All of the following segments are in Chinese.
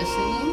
listening.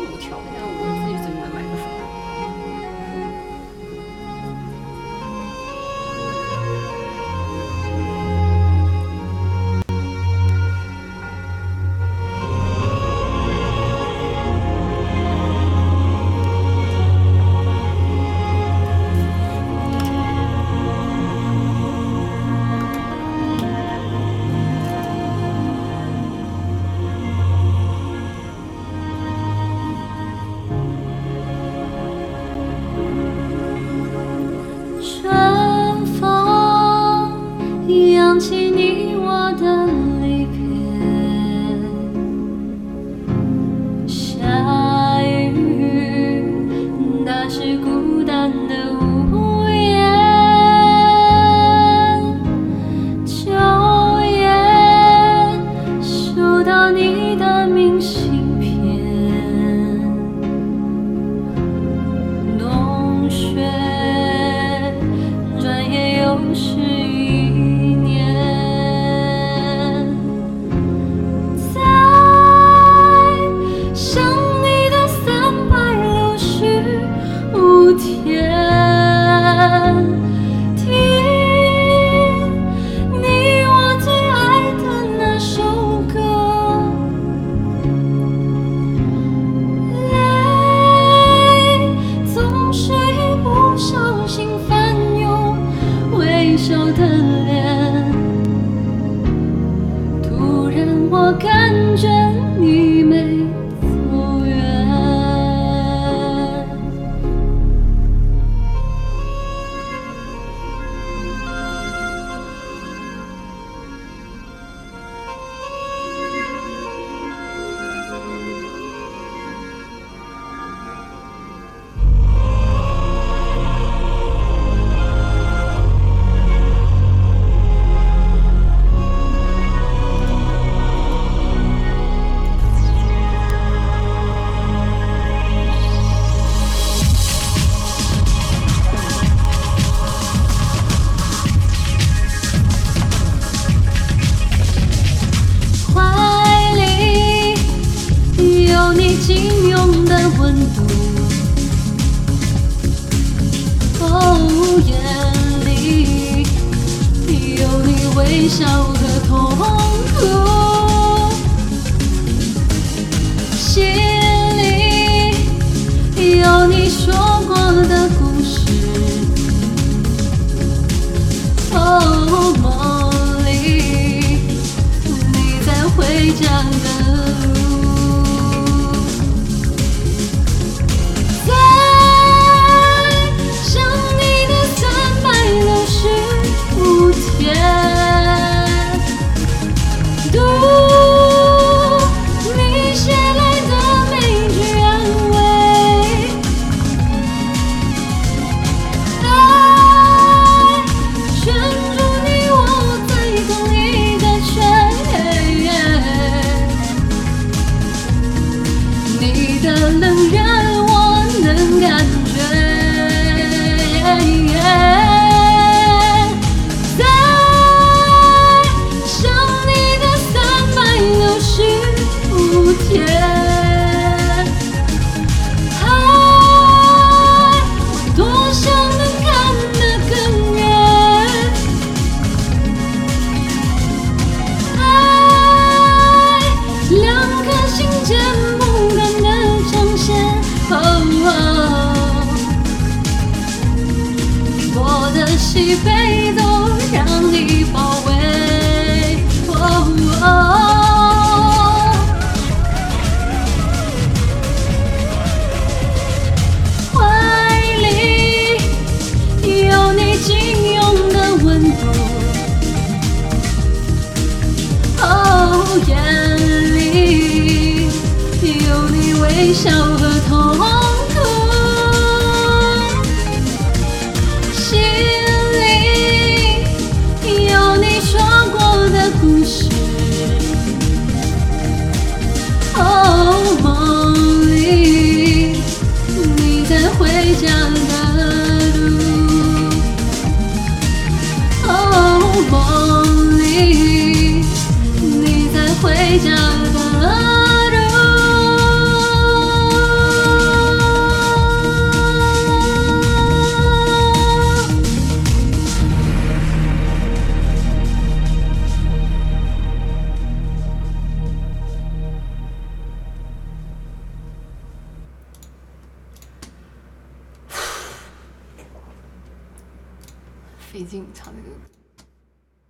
笑的脸。突然我感觉你微笑的痛苦。能让我，能感动。气背都让你包围喔怀里有你紧拥的温度喔眼里有你微笑费劲唱这个